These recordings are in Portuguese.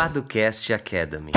Paducast Academy.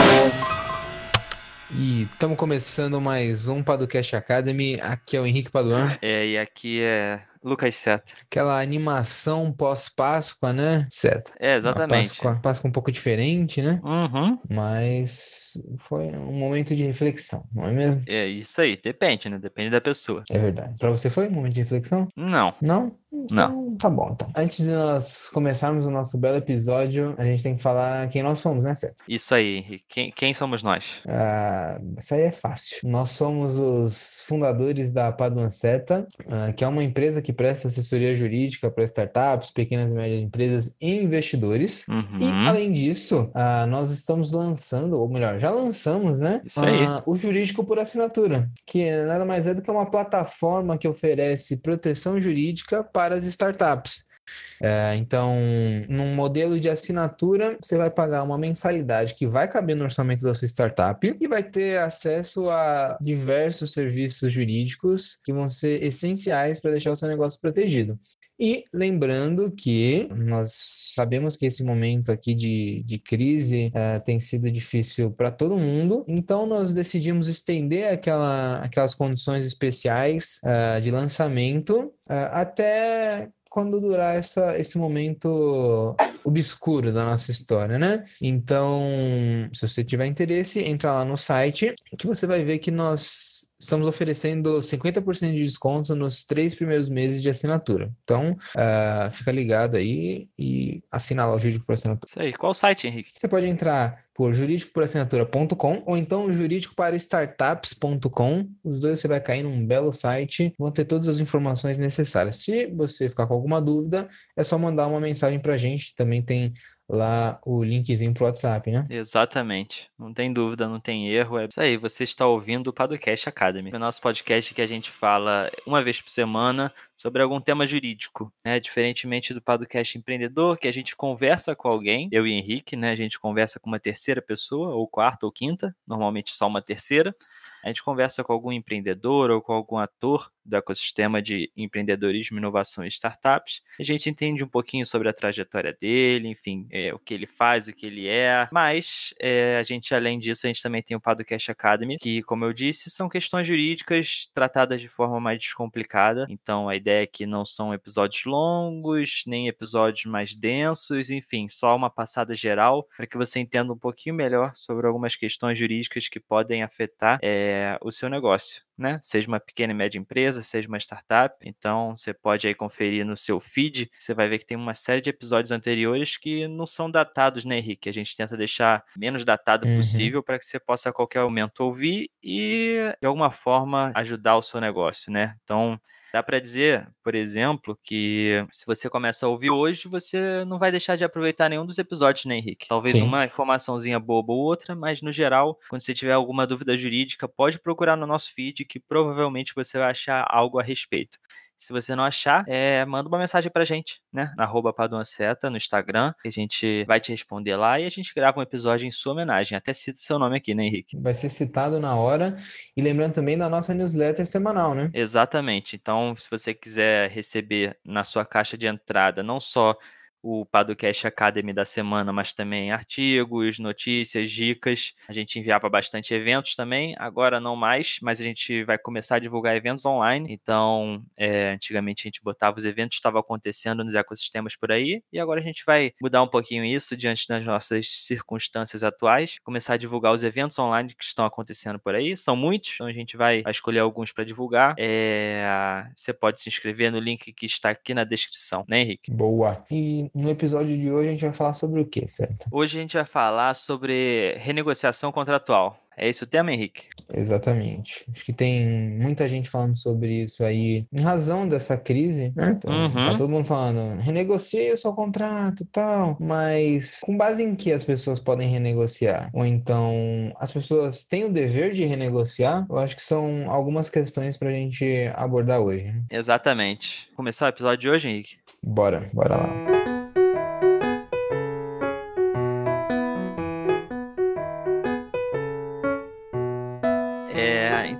E estamos começando mais um Paducast Academy. Aqui é o Henrique Paduan. É, e aqui é Lucas Seta. Aquela animação pós-Páscoa, né, Seta? É, exatamente. Páscoa, Páscoa um pouco diferente, né? Uhum. Mas foi um momento de reflexão, não é mesmo? É isso aí, depende, né? Depende da pessoa. É verdade. Para você foi um momento de reflexão? Não. Não? Então, tá bom, então. Antes de nós começarmos o nosso belo episódio, a gente tem que falar quem nós somos, né, Seta? Isso aí. Quem, quem somos nós? Ah, isso aí é fácil. Nós somos os fundadores da Paduan Seta, ah, que é uma empresa que presta assessoria jurídica para startups, pequenas e médias empresas e investidores. Uhum. E, além disso, ah, nós estamos lançando, ou melhor, já lançamos, né? Isso aí. ah, o Jurídico por Assinatura, que nada mais é do que uma plataforma que oferece proteção jurídica para as startups. É, então, num modelo de assinatura, você vai pagar uma mensalidade que vai caber no orçamento da sua startup e vai ter acesso a diversos serviços jurídicos que vão ser essenciais para deixar o seu negócio protegido. E lembrando que nós sabemos que esse momento aqui de, de crise eh, tem sido difícil para todo mundo, então nós decidimos estender aquela, aquelas condições especiais eh, de lançamento eh, até quando durar essa, esse momento obscuro da nossa história, né? Então, se você tiver interesse, entra lá no site que você vai ver que nós estamos oferecendo 50% de desconto nos três primeiros meses de assinatura. Então, ah, fica ligado aí e assina lá o Jurídico por Assinatura. Isso aí. Qual o site, Henrique? Você pode entrar por juridicoporassinatura.com ou então jurídico para startups.com. Os dois você vai cair num belo site, vão ter todas as informações necessárias. Se você ficar com alguma dúvida, é só mandar uma mensagem para a gente. Também tem lá o linkzinho pro WhatsApp, né? Exatamente. Não tem dúvida, não tem erro. É isso aí. Você está ouvindo o Podcast Academy. É o nosso podcast que a gente fala uma vez por semana sobre algum tema jurídico, né? Diferentemente do Podcast Empreendedor, que a gente conversa com alguém, eu e Henrique, né? A gente conversa com uma terceira pessoa, ou quarta ou quinta, normalmente só uma terceira. A gente conversa com algum empreendedor ou com algum ator do ecossistema de empreendedorismo, inovação e startups. A gente entende um pouquinho sobre a trajetória dele, enfim, é, o que ele faz, o que ele é. Mas é, a gente, além disso, a gente também tem o Podcast Academy, que, como eu disse, são questões jurídicas tratadas de forma mais descomplicada. Então, a ideia é que não são episódios longos, nem episódios mais densos, enfim, só uma passada geral para que você entenda um pouquinho melhor sobre algumas questões jurídicas que podem afetar é, o seu negócio né? Seja uma pequena e média empresa, seja uma startup. Então, você pode aí conferir no seu feed, você vai ver que tem uma série de episódios anteriores que não são datados, né, Henrique? A gente tenta deixar menos datado Uhum. possível para que você possa a qualquer momento ouvir e, de alguma forma, ajudar o seu negócio, né? Então, Dá para dizer, por exemplo, que se você começa a ouvir hoje, você não vai deixar de aproveitar nenhum dos episódios, né, Henrique? Talvez Sim. uma informaçãozinha boba ou outra, mas no geral, quando você tiver alguma dúvida jurídica, pode procurar no nosso feed que provavelmente você vai achar algo a respeito. Se você não achar, é, manda uma mensagem pra gente, né? Na arroba Paduanceta, no Instagram, que a gente vai te responder lá e a gente grava um episódio em sua homenagem. Até cita seu nome aqui, né, Henrique? Vai ser citado na hora. E lembrando também da nossa newsletter semanal, né? Exatamente. Então, se você quiser receber na sua caixa de entrada não só o Padocast Academy da semana, mas também artigos, notícias, dicas. A gente enviava bastante eventos também, agora não mais, mas a gente vai começar a divulgar eventos online. Então, é, antigamente a gente botava os eventos que estavam acontecendo nos ecossistemas por aí, e agora a gente vai mudar um pouquinho isso diante das nossas circunstâncias atuais, começar a divulgar os eventos online que estão acontecendo por aí. São muitos, então a gente vai, escolher alguns para divulgar. É, você pode se inscrever no link que está aqui na descrição, né, Henrique? Boa. E no episódio de hoje a gente vai falar sobre o que, certo? Hoje a gente vai falar sobre renegociação contratual. É esse o tema, Henrique? Exatamente. Acho que tem muita gente falando sobre isso aí em razão dessa crise, né? Então, Uhum. tá todo mundo falando, renegocie o seu contrato e tal, mas com base em que as pessoas podem renegociar? Ou então, as pessoas têm o dever de renegociar? Eu acho que são algumas questões pra gente abordar hoje. né? Exatamente. Começar o episódio de hoje, Henrique? Bora, bora lá.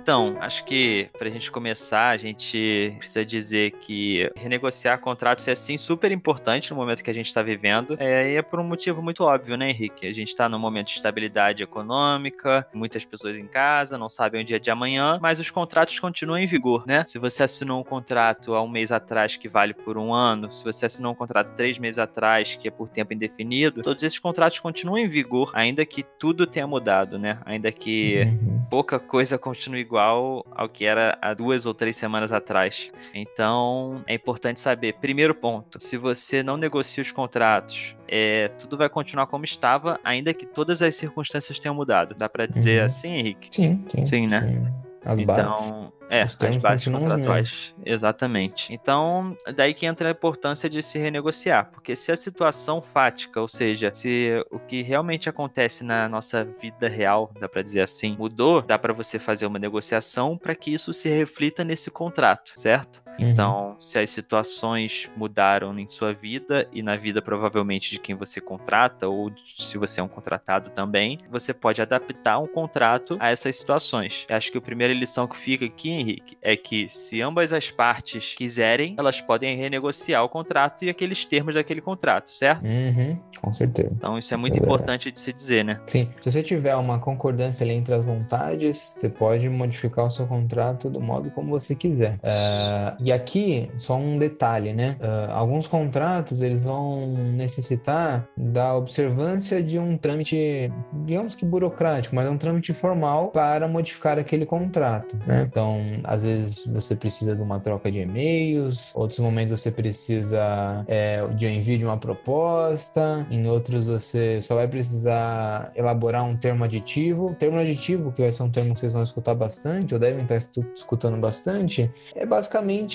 Então, acho que para a gente começar, a gente precisa dizer que renegociar contratos é sim super importante no momento que a gente está vivendo. É, e é por um motivo muito óbvio, né, Henrique? A gente está num momento de estabilidade econômica, muitas pessoas em casa, não sabem o dia de amanhã, mas os contratos continuam em vigor, né? Se você assinou um contrato há um mês atrás que vale por um ano, se você assinou um contrato três meses atrás que é por tempo indefinido, todos esses contratos continuam em vigor, ainda que tudo tenha mudado, né? Ainda que uhum. pouca coisa continue igual ao que era há duas ou três semanas atrás. Então, é importante saber, primeiro ponto, se você não negocia os contratos, é, tudo vai continuar como estava, ainda que todas as circunstâncias tenham mudado. Dá para dizer uhum. assim, Henrique? Sim, sim. Sim, né? Sim. As então, é, as bases contratuais. Exatamente. Então, daí que entra a importância de se renegociar. Porque se a situação fática, ou seja, se o que realmente acontece na nossa vida real, dá para dizer assim, mudou, dá para você fazer uma negociação para que isso se reflita nesse contrato, certo? Uhum. Então, se as situações mudaram em sua vida e na vida provavelmente de quem você contrata, ou se você é um contratado também, você pode adaptar um contrato a essas situações. Eu acho que a primeira lição que fica aqui, Henrique, é que se ambas as partes quiserem, elas podem renegociar o contrato e aqueles termos daquele contrato, certo? Uhum, com certeza. Então, isso é muito é importante de se dizer, né? Sim. Se você tiver uma concordância entre as vontades, você pode modificar o seu contrato do modo como você quiser. Uh, e aqui, só um detalhe, né? Uh, alguns contratos, eles vão necessitar da observância de um trâmite, digamos que burocrático, mas é um trâmite formal para modificar aquele contrato, né? Então, às vezes você precisa de uma troca de e-mails, outros momentos você precisa é, de um envio de uma proposta, em outros você só vai precisar elaborar um termo aditivo. Termo aditivo, que vai ser um termo que vocês vão escutar bastante, ou devem estar escutando bastante, é basicamente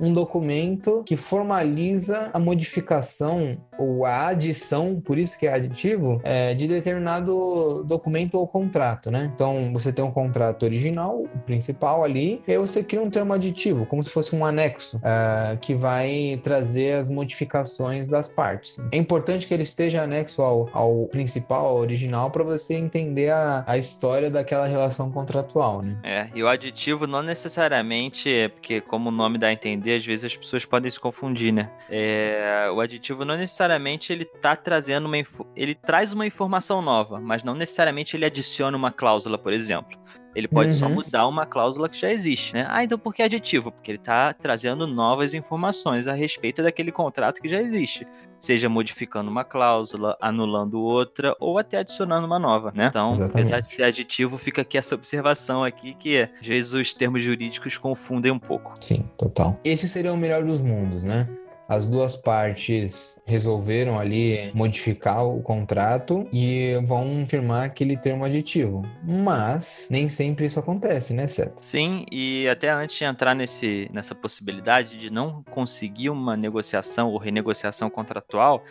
um documento que formaliza a modificação ou a adição, por isso que é aditivo, é, de determinado documento ou contrato, né? Então, você tem um contrato original, o principal ali, e aí você cria um termo aditivo, como se fosse um anexo, é, que vai trazer as modificações das partes. É importante que ele esteja anexo ao, ao principal, ao original, para você entender a, a história daquela relação contratual, né? É, e o aditivo não necessariamente é porque, como o nome dá a entender, às vezes as pessoas podem se confundir, né? É, o aditivo não necessariamente ele tá trazendo uma ele traz uma informação nova, mas não necessariamente ele adiciona uma cláusula, por exemplo. Ele pode uhum. só mudar uma cláusula que já existe, né? Ah, então por que aditivo? Porque ele está trazendo novas informações a respeito daquele contrato que já existe. Seja modificando uma cláusula, anulando outra, ou até adicionando uma nova, né? Então, Exatamente. apesar de ser aditivo, fica aqui essa observação aqui que às vezes os termos jurídicos confundem um pouco. Sim, total. Esse seria o melhor dos mundos, né? As duas partes resolveram ali modificar o contrato e vão firmar aquele termo aditivo. Mas nem sempre isso acontece, né, Seth? Sim, e até antes de entrar nesse, nessa possibilidade de não conseguir uma negociação ou renegociação contratual,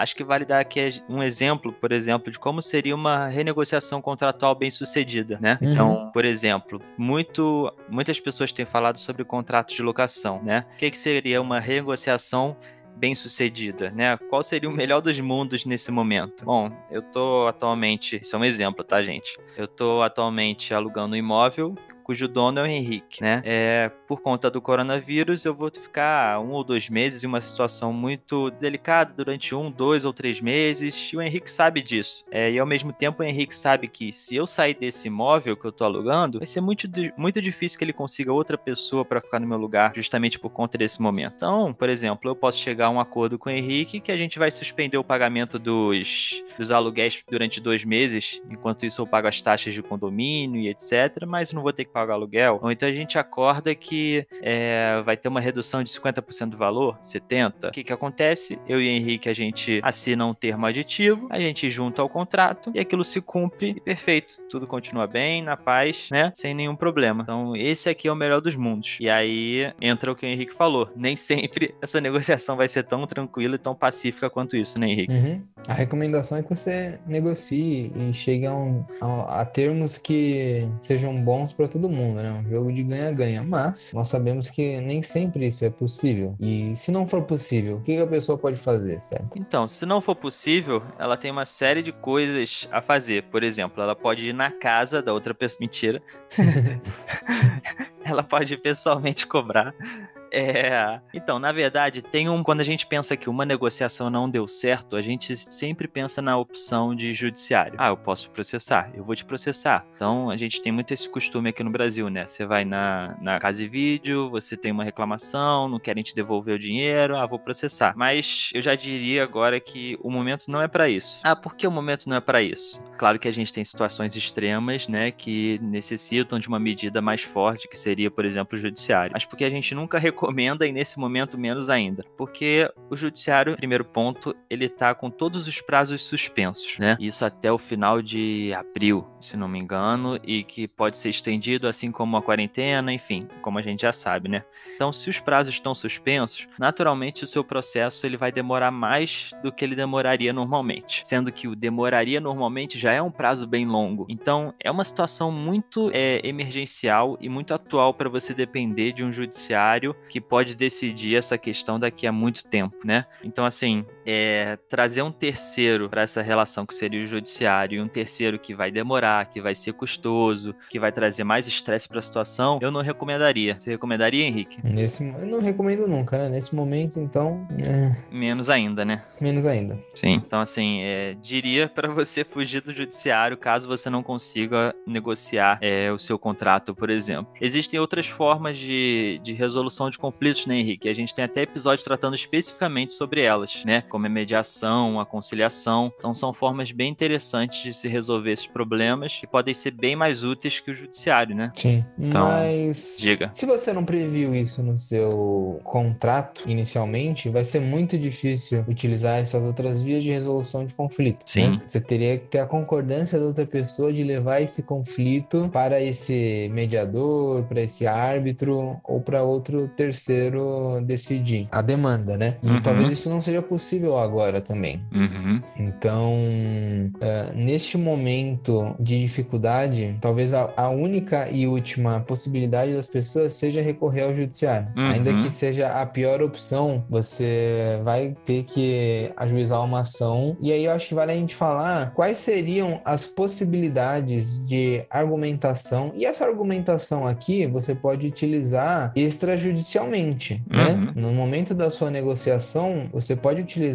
Acho que vale dar aqui um exemplo, por exemplo, de como seria uma renegociação contratual bem sucedida, né? Uhum. Então, por exemplo, muito, muitas pessoas têm falado sobre contratos de locação, né? O que, que seria uma renegociação bem sucedida, né? Qual seria o melhor dos mundos nesse momento? Bom, eu tô atualmente, isso é um exemplo, tá, gente? Eu tô atualmente alugando um imóvel cujo dono é o Henrique, né? É, por conta do coronavírus, eu vou ficar um ou dois meses em uma situação muito delicada durante um, dois ou três meses, e o Henrique sabe disso. É, e ao mesmo tempo, o Henrique sabe que se eu sair desse imóvel que eu tô alugando, vai ser muito, muito difícil que ele consiga outra pessoa para ficar no meu lugar, justamente por conta desse momento. Então, por exemplo, eu posso chegar a um acordo com o Henrique que a gente vai suspender o pagamento dos, dos aluguéis durante dois meses, enquanto isso eu pago as taxas de condomínio e etc, mas não vou ter que pagar aluguel, ou então a gente acorda que é, vai ter uma redução de 50% do valor, 70%. O que que acontece? Eu e Henrique, a gente assina um termo aditivo, a gente junta ao contrato e aquilo se cumpre e perfeito. Tudo continua bem, na paz, né? Sem nenhum problema. Então, esse aqui é o melhor dos mundos. E aí entra o que o Henrique falou. Nem sempre essa negociação vai ser tão tranquila e tão pacífica quanto isso, né, Henrique? Uhum. A recomendação é que você negocie e chegue a, um, a, a termos que sejam bons para todo mundo, né? Um jogo de ganha-ganha. Mas mas nós sabemos que nem sempre isso é possível. E se não for possível, o que a pessoa pode fazer, certo? Então, se não for possível, ela tem uma série de coisas a fazer. Por exemplo, ela pode ir na casa da outra pessoa. Mentira. ela pode pessoalmente cobrar. É. Então, na verdade, tem um. Quando a gente pensa que uma negociação não deu certo, a gente sempre pensa na opção de judiciário. Ah, eu posso processar, eu vou te processar. Então, a gente tem muito esse costume aqui no Brasil, né? Você vai na, na casa e vídeo, você tem uma reclamação, não querem te devolver o dinheiro, ah, vou processar. Mas eu já diria agora que o momento não é para isso. Ah, por que o momento não é para isso? Claro que a gente tem situações extremas, né, que necessitam de uma medida mais forte, que seria, por exemplo, o judiciário. Mas porque a gente nunca recomenda e nesse momento menos ainda. Porque o judiciário, primeiro ponto, ele tá com todos os prazos suspensos, né? Isso até o final de abril, se não me engano, e que pode ser estendido assim como a quarentena, enfim, como a gente já sabe, né? Então, se os prazos estão suspensos, naturalmente o seu processo ele vai demorar mais do que ele demoraria normalmente, sendo que o demoraria normalmente já é um prazo bem longo. Então, é uma situação muito é, emergencial e muito atual para você depender de um judiciário que pode decidir essa questão daqui a muito tempo, né? Então, assim, é, trazer um terceiro para essa relação que seria o judiciário e um terceiro que vai demorar, que vai ser custoso, que vai trazer mais estresse para a situação, eu não recomendaria. Você recomendaria, Henrique? Nesse, eu não recomendo nunca, né? Nesse momento, então. É... Menos ainda, né? Menos ainda. Sim. Então, assim, é, diria para você fugir do judiciário caso você não consiga negociar é, o seu contrato, por exemplo. Existem outras formas de, de resolução de conflitos, né, Henrique? A gente tem até episódio tratando especificamente sobre elas, né? Como a mediação, a conciliação. Então, são formas bem interessantes de se resolver esses problemas que podem ser bem mais úteis que o judiciário, né? Sim. Então, Mas. Diga. Se você não previu isso no seu contrato inicialmente, vai ser muito difícil utilizar essas outras vias de resolução de conflito. Né? Sim. Né? Você teria que ter a concordância da outra pessoa de levar esse conflito para esse mediador, para esse árbitro ou para outro terceiro decidir a demanda, né? E uhum. talvez isso não seja possível agora também. Uhum. Então, uh, neste momento de dificuldade, talvez a, a, única e última possibilidade das pessoas seja recorrer ao judiciário. Uhum. Ainda que seja a pior opção, você vai ter que ajuizar uma ação. E aí eu acho que vale a gente falar quais seriam as possibilidades de argumentação. E essa argumentação aqui você pode utilizar extrajudicialmente, né? uhum. né? No momento da sua negociação, você pode utilizar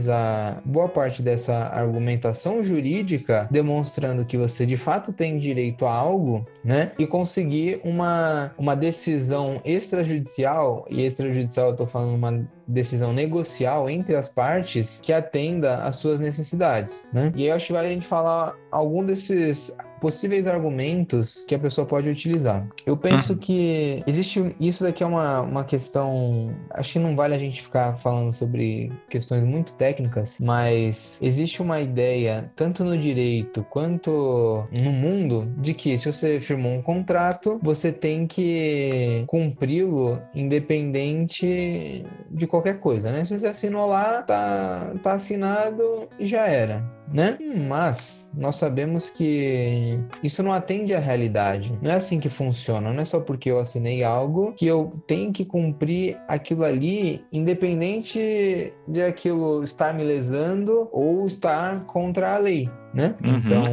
boa parte dessa argumentação jurídica demonstrando que você de fato tem direito a algo, né? E conseguir uma, uma decisão extrajudicial, e extrajudicial eu tô falando uma decisão negocial entre as partes que atenda às suas necessidades, né? E eu acho que vale a gente falar algum desses possíveis argumentos que a pessoa pode utilizar. Eu penso uhum. que existe. Isso daqui é uma, uma questão. Acho que não vale a gente ficar falando sobre questões muito técnicas, mas existe uma ideia, tanto no direito quanto no mundo, de que se você firmou um contrato, você tem que cumpri-lo independente de qualquer coisa, né? Se você assinou lá, tá, tá assinado e já era né? Mas nós sabemos que isso não atende à realidade. Não é assim que funciona. Não é só porque eu assinei algo que eu tenho que cumprir aquilo ali, independente de aquilo estar me lesando ou estar contra a lei né? Uhum. Então,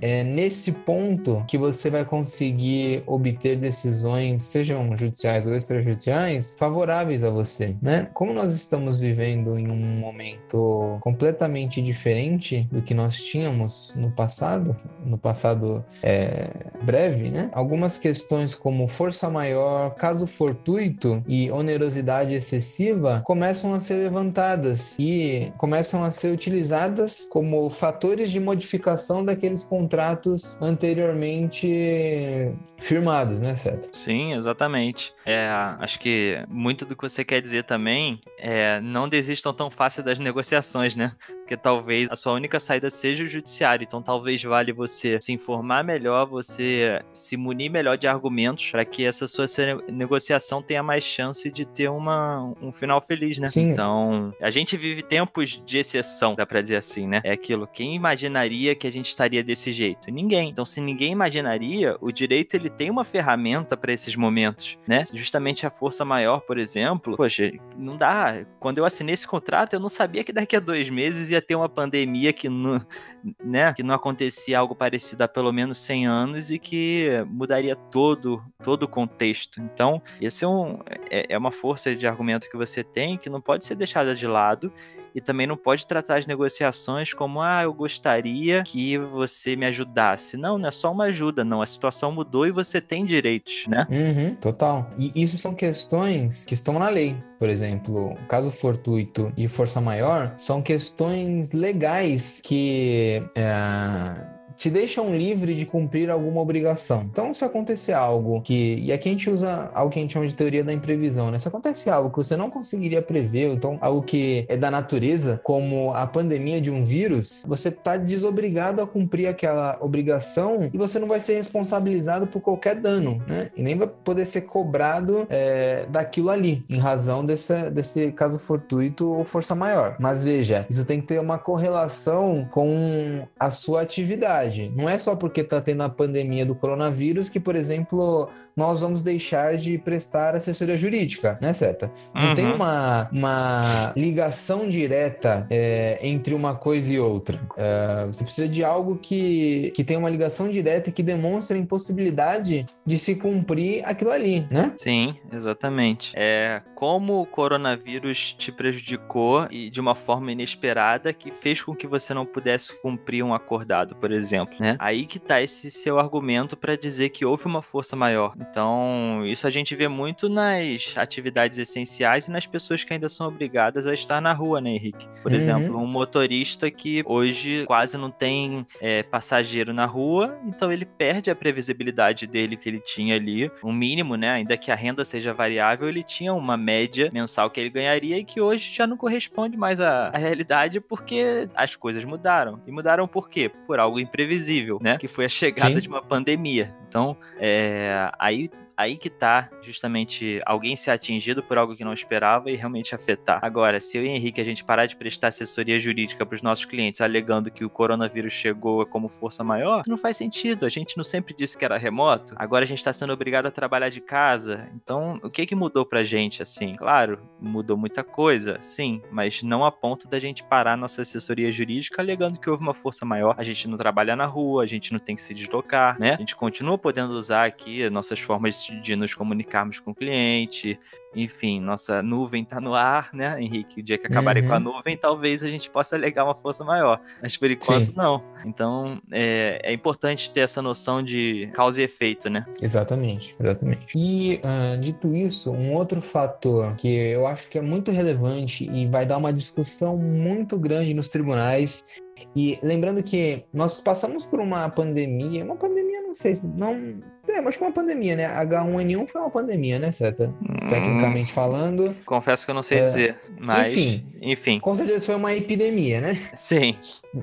é nesse ponto que você vai conseguir obter decisões, sejam judiciais ou extrajudiciais, favoráveis a você, né? Como nós estamos vivendo em um momento completamente diferente do que nós tínhamos no passado, no passado é, breve, né? Algumas questões como força maior, caso fortuito e onerosidade excessiva começam a ser levantadas e começam a ser utilizadas como fatores de modificação daqueles contratos anteriormente firmados, né, Seta? Sim, exatamente. É, acho que muito do que você quer dizer também é não desistam tão fácil das negociações, né? Porque talvez a sua única saída seja o judiciário. Então talvez vale você se informar melhor, você se munir melhor de argumentos para que essa sua negociação tenha mais chance de ter uma, um final feliz, né? Sim. Então, a gente vive tempos de exceção, dá pra dizer assim, né? É aquilo. Quem imaginaria que a gente estaria desse jeito? Ninguém. Então, se ninguém imaginaria, o direito ele tem uma ferramenta para esses momentos, né? justamente a força maior, por exemplo, poxa, não dá. Quando eu assinei esse contrato, eu não sabia que daqui a dois meses ia ter uma pandemia que não, né, que não acontecia algo parecido há pelo menos 100 anos e que mudaria todo, todo o contexto. Então, esse é, um, é, é uma força de argumento que você tem que não pode ser deixada de lado e também não pode tratar as negociações como, ah, eu gostaria que você me ajudasse. Não, não é só uma ajuda, não. A situação mudou e você tem direitos, né? Uhum, total. E isso são questões que estão na lei. Por exemplo, caso fortuito e força maior são questões legais que. É te deixam livre de cumprir alguma obrigação. Então, se acontecer algo que. E aqui a gente usa algo que a gente chama de teoria da imprevisão, né? Se acontece algo que você não conseguiria prever, então algo que é da natureza, como a pandemia de um vírus, você está desobrigado a cumprir aquela obrigação e você não vai ser responsabilizado por qualquer dano, né? E nem vai poder ser cobrado é, daquilo ali, em razão desse caso fortuito ou força maior. Mas veja, isso tem que ter uma correlação com a sua atividade verdade. Não é só porque está tendo a pandemia do coronavírus que, por exemplo, nós vamos deixar de prestar assessoria jurídica, né, Seta? Não uhum. tem uma, uma ligação direta é, entre uma coisa e outra. É, você precisa de algo que, que tenha uma ligação direta e que demonstre a impossibilidade de se cumprir aquilo ali, né? Sim, exatamente. É como o coronavírus te prejudicou e de uma forma inesperada que fez com que você não pudesse cumprir um acordado, por exemplo, né? Aí que tá esse seu argumento para dizer que houve uma força maior. Então, isso a gente vê muito nas atividades essenciais e nas pessoas que ainda são obrigadas a estar na rua, né, Henrique? Por uhum. exemplo, um motorista que hoje quase não tem é, passageiro na rua, então ele perde a previsibilidade dele que ele tinha ali, um mínimo, né? Ainda que a renda seja variável, ele tinha uma média mensal que ele ganharia e que hoje já não corresponde mais à, à realidade porque as coisas mudaram. E mudaram por quê? Por algo imprevisível, né? Que foi a chegada Sim. de uma pandemia. Então, é, aí aí que tá justamente alguém ser atingido por algo que não esperava e realmente afetar. Agora, se eu e Henrique a gente parar de prestar assessoria jurídica para os nossos clientes alegando que o coronavírus chegou como força maior, não faz sentido. A gente não sempre disse que era remoto. Agora a gente está sendo obrigado a trabalhar de casa. Então, o que que mudou pra gente assim? Claro, mudou muita coisa, sim, mas não a ponto da gente parar nossa assessoria jurídica alegando que houve uma força maior. A gente não trabalha na rua, a gente não tem que se deslocar, né? A gente continua podendo usar aqui nossas formas de nos comunicarmos com o cliente, enfim, nossa nuvem está no ar, né, Henrique? O dia que acabarem uhum. com a uhum. nuvem, talvez a gente possa alegar uma força maior. Mas por enquanto, Sim. não. Então, é, é, importante ter essa noção de causa e efeito, né? Exatamente, exatamente. E, uh, dito isso, um outro fator que eu acho que é muito relevante e vai dar uma discussão muito grande nos tribunais e lembrando que nós passamos por uma pandemia, uma pandemia, não sei se não é, mas com uma pandemia, né? H1N1 foi uma pandemia, né, Seta? Hum, Tecnicamente falando. Confesso que eu não sei é... dizer, mas. Enfim. Enfim. Com certeza foi uma epidemia, né? Sim.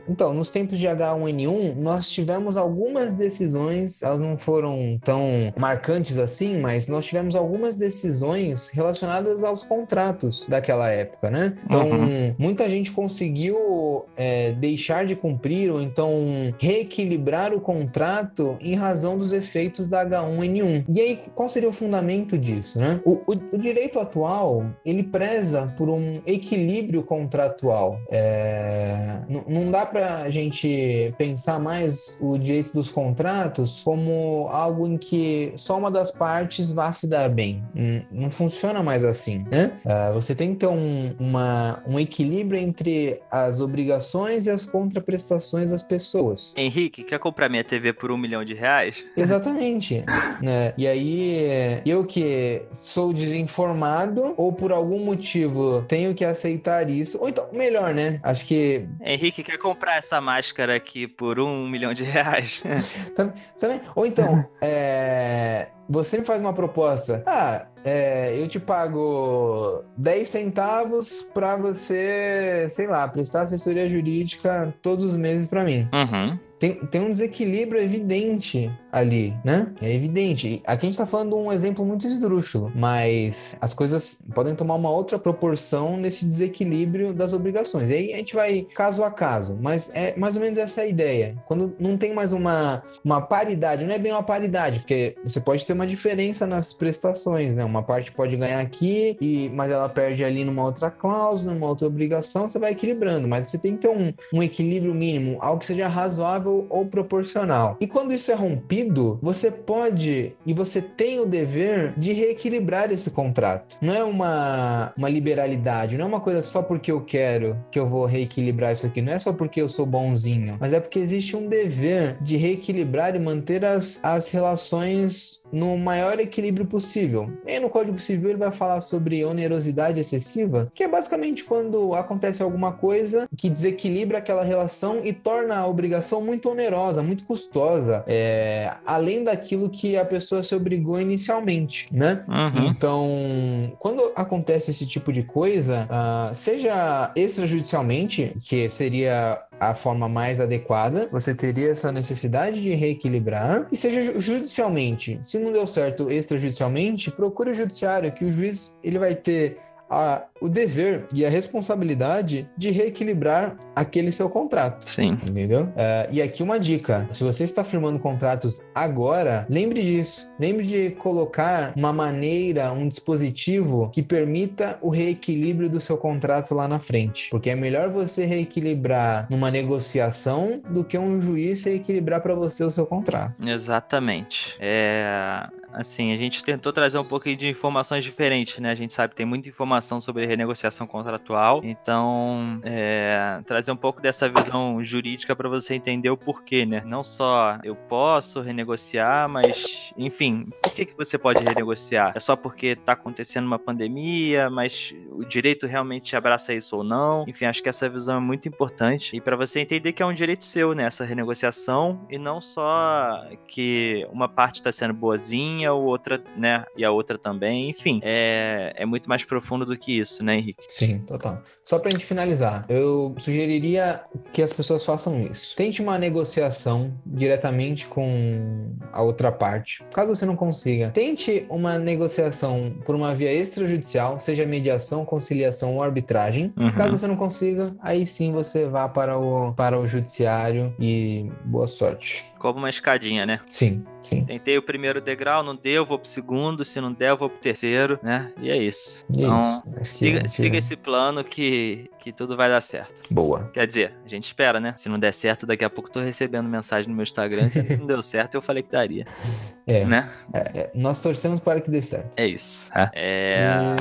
Então, nos tempos de H1N1, nós tivemos algumas decisões, elas não foram tão marcantes assim, mas nós tivemos algumas decisões relacionadas aos contratos daquela época, né? Então, uhum. muita gente conseguiu é, deixar de cumprir ou então reequilibrar o contrato em razão dos efeitos da H1N1. E aí, qual seria o fundamento disso, né? O, o, o direito atual, ele preza por um equilíbrio contratual. É, não dá para a gente pensar mais o direito dos contratos como algo em que só uma das partes vá se dar bem. Não, não funciona mais assim, né? É, você tem que ter um, uma, um equilíbrio entre as obrigações e as contraprestações das pessoas. Henrique, quer comprar minha TV por um milhão de reais? Exatamente. né? E aí, eu que sou desinformado ou por algum motivo tenho que aceitar isso, ou então, melhor, né? Acho que. Henrique, quer comprar essa máscara aqui por um milhão de reais? Também. Ou então, é você me faz uma proposta. Ah, é, eu te pago 10 centavos para você, sei lá, prestar assessoria jurídica todos os meses para mim. Uhum. Tem, tem um desequilíbrio evidente ali, né? É evidente. Aqui a gente tá falando um exemplo muito esdrúxulo, mas as coisas podem tomar uma outra proporção nesse desequilíbrio das obrigações. E aí a gente vai caso a caso, mas é mais ou menos essa a ideia. Quando não tem mais uma, uma paridade, não é bem uma paridade, porque você pode ter uma diferença nas prestações, né? Uma parte pode ganhar aqui, e, mas ela perde ali numa outra cláusula, numa outra obrigação, você vai equilibrando, mas você tem que ter um, um equilíbrio mínimo, algo que seja razoável ou proporcional. E quando isso é rompido, você pode e você tem o dever de reequilibrar esse contrato. Não é uma, uma liberalidade, não é uma coisa só porque eu quero que eu vou reequilibrar isso aqui, não é só porque eu sou bonzinho, mas é porque existe um dever de reequilibrar e manter as, as relações no maior equilíbrio possível. E no Código Civil ele vai falar sobre onerosidade excessiva, que é basicamente quando acontece alguma coisa que desequilibra aquela relação e torna a obrigação muito onerosa, muito custosa, é, além daquilo que a pessoa se obrigou inicialmente, né? Uhum. Então, quando acontece esse tipo de coisa, uh, seja extrajudicialmente, que seria a forma mais adequada, você teria essa necessidade de reequilibrar, e seja judicialmente. Se não deu certo extrajudicialmente, procure o judiciário, que o juiz ele vai ter a, o dever e a responsabilidade de reequilibrar aquele seu contrato. Sim. Entendeu? Uh, e aqui uma dica: se você está firmando contratos agora, lembre disso. Lembre de colocar uma maneira, um dispositivo que permita o reequilíbrio do seu contrato lá na frente. Porque é melhor você reequilibrar numa negociação do que um juiz reequilibrar para você o seu contrato. Exatamente. É, assim, a gente tentou trazer um pouquinho de informações diferentes, né? A gente sabe que tem muita informação sobre renegociação contratual, então é, trazer um pouco dessa visão jurídica para você entender o porquê, né? Não só eu posso renegociar, mas, enfim, por que, que você pode renegociar? É só porque tá acontecendo uma pandemia, mas o direito realmente abraça isso ou não? Enfim, acho que essa visão é muito importante e para você entender que é um direito seu, né? Essa renegociação e não só que uma parte está sendo boazinha a outra, né? E a outra também. Enfim, é, é muito mais profundo do que isso, né, Henrique? Sim, total. Só pra gente finalizar, eu sugeriria que as pessoas façam isso. Tente uma negociação diretamente com a outra parte. Caso você não consiga, tente uma negociação por uma via extrajudicial, seja mediação, conciliação ou arbitragem. Uhum. Caso você não consiga, aí sim você vá para o, para o judiciário e boa sorte. Como uma escadinha, né? Sim. Sim. Tentei o primeiro degrau, não deu, vou pro segundo, se não der, vou pro terceiro, né? E é isso. E então, é isso. Siga, siga esse plano que, que tudo vai dar certo. Boa. Quer dizer, a gente espera, né? Se não der certo, daqui a pouco tô recebendo mensagem no meu Instagram. Se não deu certo, eu falei que daria. É. Né? É, é, nós torcemos para que dê certo. É isso. É. é...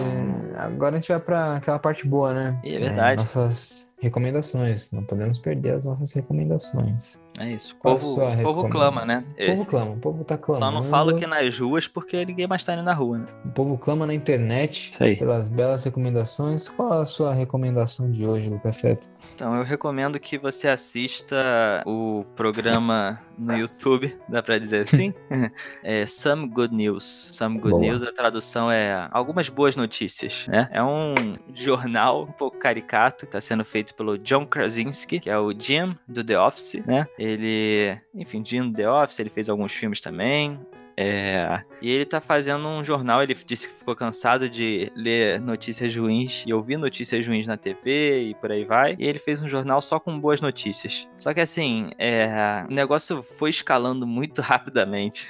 agora a gente vai para aquela parte boa, né? É verdade. nossas recomendações. Não podemos perder as nossas recomendações. É isso. O povo, o povo clama, né? O povo clama, o povo tá clamando. Só não falo que nas ruas porque ninguém mais tá indo na rua, né? O povo clama na internet pelas belas recomendações. Qual a sua recomendação de hoje, Lucas Seto? Então, eu recomendo que você assista o programa no YouTube, dá pra dizer assim? é Some Good News. Some Good Boa. News, a tradução é Algumas Boas Notícias, né? É um jornal um pouco caricato, tá sendo feito pelo John Krasinski, que é o Jim do The Office, né? Ele, enfim, Jim do The Office, ele fez alguns filmes também. É, e ele tá fazendo um jornal, ele disse que ficou cansado de ler notícias ruins e ouvir notícias ruins na TV e por aí vai. E ele fez um jornal só com boas notícias. Só que assim, é, o negócio foi escalando muito rapidamente.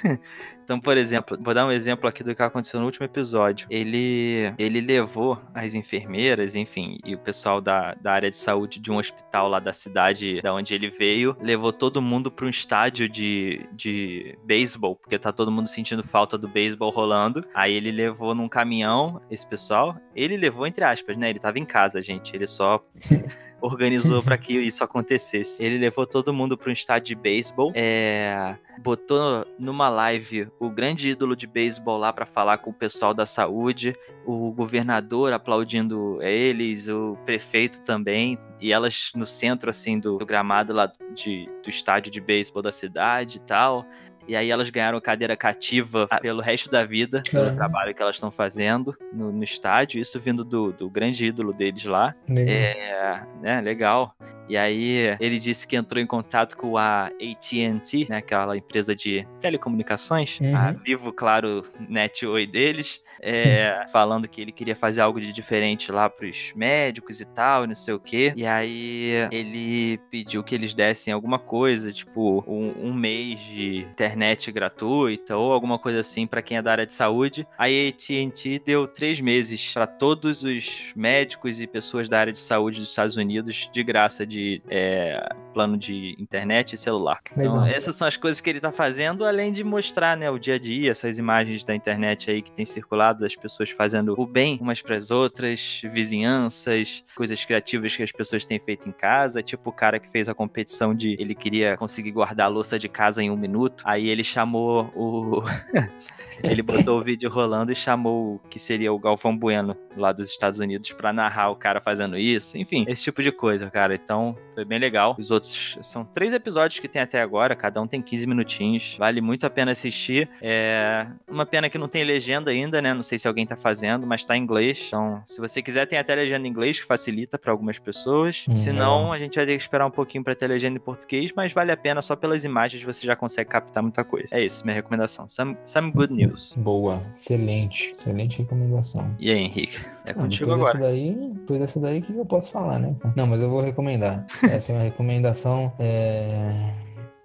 Então, por exemplo, vou dar um exemplo aqui do que aconteceu no último episódio. Ele, ele levou as enfermeiras, enfim, e o pessoal da, da área de saúde de um hospital lá da cidade da onde ele veio, levou todo mundo para um estádio de, de beisebol, porque tá todo mundo sentindo falta do beisebol rolando. Aí ele levou num caminhão esse pessoal. Ele levou entre aspas, né? Ele tava em casa, gente. Ele só organizou para que isso acontecesse. Ele levou todo mundo para um estádio de beisebol, é, botou numa live o grande ídolo de beisebol lá para falar com o pessoal da saúde, o governador aplaudindo eles, o prefeito também, e elas no centro assim do, do gramado lá de, do estádio de beisebol da cidade e tal. E aí elas ganharam cadeira cativa pelo resto da vida, pelo uhum. trabalho que elas estão fazendo no, no, estádio. Isso vindo do, do grande ídolo deles lá. Legal. É, né, legal. E aí ele disse que entrou em contato com a AT&T, né, aquela empresa de telecomunicações, Uhum. a Vivo, claro, Net Oi deles, é, falando que ele queria fazer algo de diferente lá pros médicos e tal, e não sei o quê. E aí ele pediu que eles dessem alguma coisa, tipo um, um mês de internet gratuita ou alguma coisa assim pra quem é da área de saúde. Aí a AT&T deu três meses pra todos os médicos e pessoas da área de saúde dos Estados Unidos de graça de é, plano de internet e celular. Então, Legal. essas são as coisas que ele tá fazendo, além de mostrar, né, o dia a dia, essas imagens da internet aí que tem circulado das pessoas fazendo o bem umas pras outras, vizinhanças, coisas criativas que as pessoas têm feito em casa, tipo o cara que fez a competição de ele queria conseguir guardar a louça de casa em um minuto, aí ele chamou o ele botou o vídeo rolando e chamou o que seria o Galvão Bueno lá dos Estados Unidos pra narrar o cara fazendo isso, enfim, esse tipo de coisa, cara. Então, foi bem legal. Os outros são três episódios que tem até agora, cada um tem 15 minutinhos. Vale muito a pena assistir. É uma pena que não tem legenda ainda, né? Não sei se alguém tá fazendo, mas tá em inglês. Então, se você quiser, tem até legenda em inglês que facilita pra algumas pessoas. Hum, se não, legal. a gente vai ter que esperar um pouquinho pra ter legenda em português, mas vale a pena só pelas imagens você já consegue captar muita coisa. É isso, minha recomendação. Some, some good news. Boa, excelente, excelente recomendação. E aí, Henrique? É Ah, contigo depois agora. dessa daí, depois dessa daí, que eu posso falar, né? Não, mas eu vou recomendar. Essa é uma recomendação. É...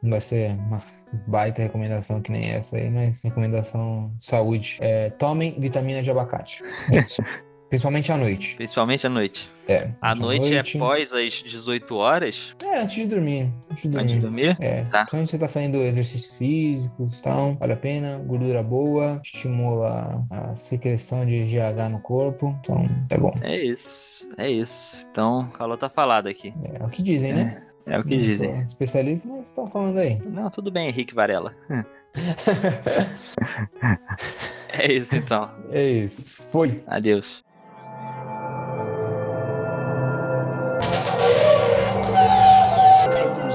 Não vai ser uma baita recomendação que nem essa aí, mas recomendação saúde. É, tomem vitamina de abacate. É isso. Principalmente à noite. Principalmente à noite. É. À noite, é pós as 18 horas, É, antes de dormir. Antes de dormir. antes de dormir. É, Tá. principalmente você tá fazendo exercícios físicos, então vale a pena, gordura boa, estimula a secreção de GH no corpo, então é bom. É isso, é isso. Então, o calor tá falado aqui. É, o que dizem, né? É o que Não dizem. sou especialista, mas estão falando aí. Não, tudo bem, Henrique Varela. É isso então. É isso. Foi. Adeus.